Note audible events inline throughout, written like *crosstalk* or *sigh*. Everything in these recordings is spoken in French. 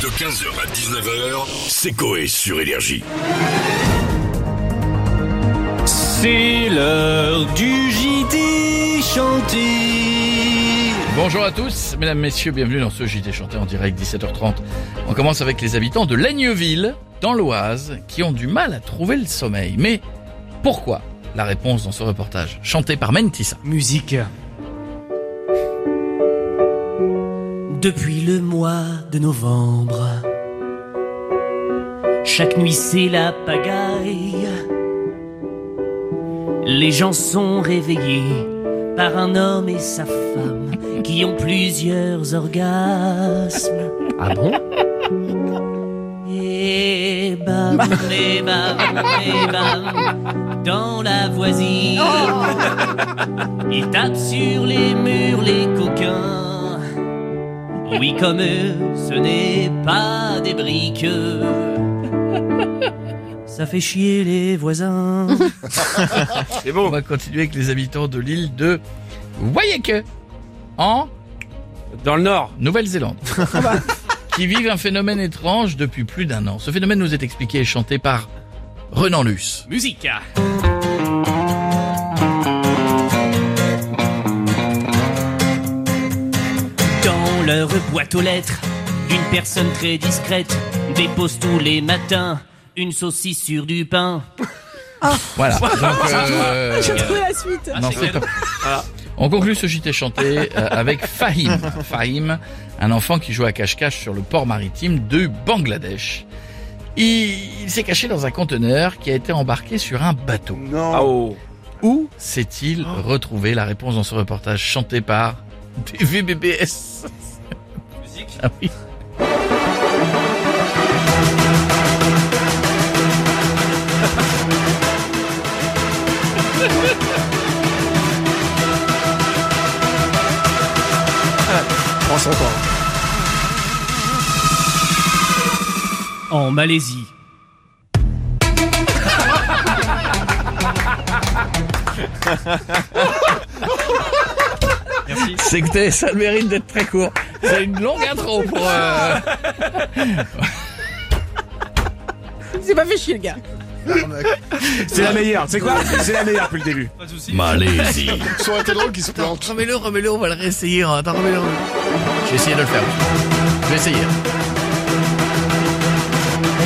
De 15h à 19h, c'est Coé sur Énergie. C'est l'heure du JT chanté. Bonjour à tous, mesdames, messieurs, bienvenue dans ce JT chanté en direct 17h30. On commence avec les habitants de Laigneville, dans l'Oise, qui ont du mal à trouver le sommeil. Mais pourquoi La réponse dans ce reportage, chanté par Mentissa. Musique. Depuis le mois de novembre, chaque nuit c'est la pagaille. Les gens sont réveillés par un homme et sa femme qui ont plusieurs orgasmes. Ah bon? Et bam, et bam, et bam, dans la voisine. Ils tapent sur les murs les coquins. Oui, comme eux, ce n'est pas des briques. Ça fait chier les voisins. *laughs* On va continuer avec les habitants de l'île de Waieke, en Dans le nord. Nouvelle-Zélande, *laughs* qui vivent un phénomène étrange depuis plus d'un an. Ce phénomène nous est expliqué et chanté par Renan Luce. Musique. Boîte aux lettres, une personne très discrète dépose tous les matins une saucisse sur du pain. Voilà. Donc, euh, *laughs* J'ai trouvé la suite. non, c'est pas- On conclut ce JT chanté euh, avec Fahim. Fahim, un enfant qui joue à cache-cache sur le port maritime de Bangladesh. Il, il s'est caché dans un conteneur qui a été embarqué sur un bateau. Ah oh. Où s'est-il retrouvé? La réponse dans ce reportage chanté par DVBBS. Ah oui. Prends son temps. En Malaisie. C'était, ça le mérite d'être très court. C'est une longue intro pour. euh, Il s'est pas fait chier, le gars. C'est la meilleure. C'est quoi C'est la meilleure depuis le début. Malaisie. Ça aurait été drôle qu'il se plante. remets-le, remets-le, on va le réessayer. hein. Attends, remets-le. Je vais essayer de le faire. Je vais essayer.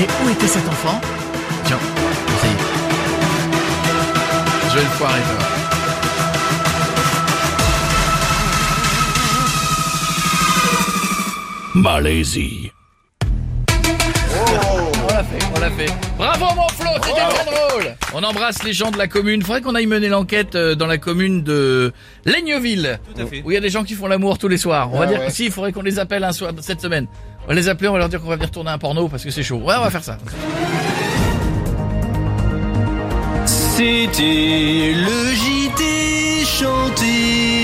Et où était cet enfant? Tiens, essayer. Je vais le foirer, ça va. Malaisie. On l'a fait, on l'a fait. Bravo mon Flo, c'était très drôle. On embrasse les gens de la commune. Faudrait qu'on aille mener l'enquête euh, dans la commune de Laigneville. Tout à fait. Où il y a des gens qui font l'amour tous les soirs. On va Ah dire ouais. que si, il faudrait qu'on les appelle un soir cette semaine. On va les appeler, on va leur dire qu'on va venir tourner un porno parce que c'est chaud. Ouais, on va faire ça. C'était le JT chanté.